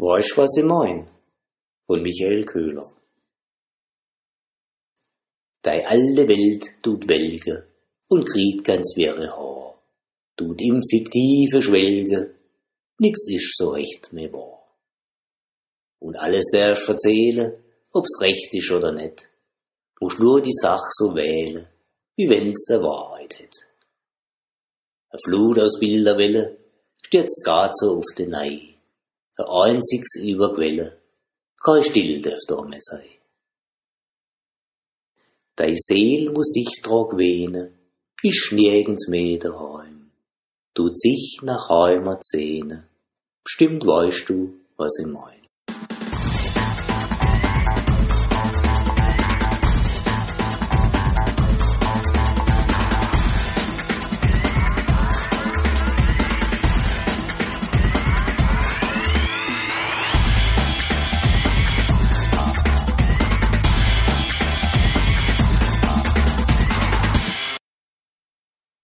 Weißt was ich mein? Von Michael Köhler. Dei alte Welt tut welge und kriegt ganz wirre Haar, tut im fiktive Schwelge, nix isch so recht mehr wahr. Und alles darfst verzähle, ob's recht isch oder net, musst nur die Sach so wähle, wie wenn's a Wahrheit hätt. A Flut aus Bilderwelle stürzt grad so auf den Nei, a einzigs Überquelle, kein Still darf da mehr sein. Dei Seel muss sich trag wehne, isch nirgends mehr daheim, tut sich nach Heimat sehne, bestimmt weißt du, was ich mein.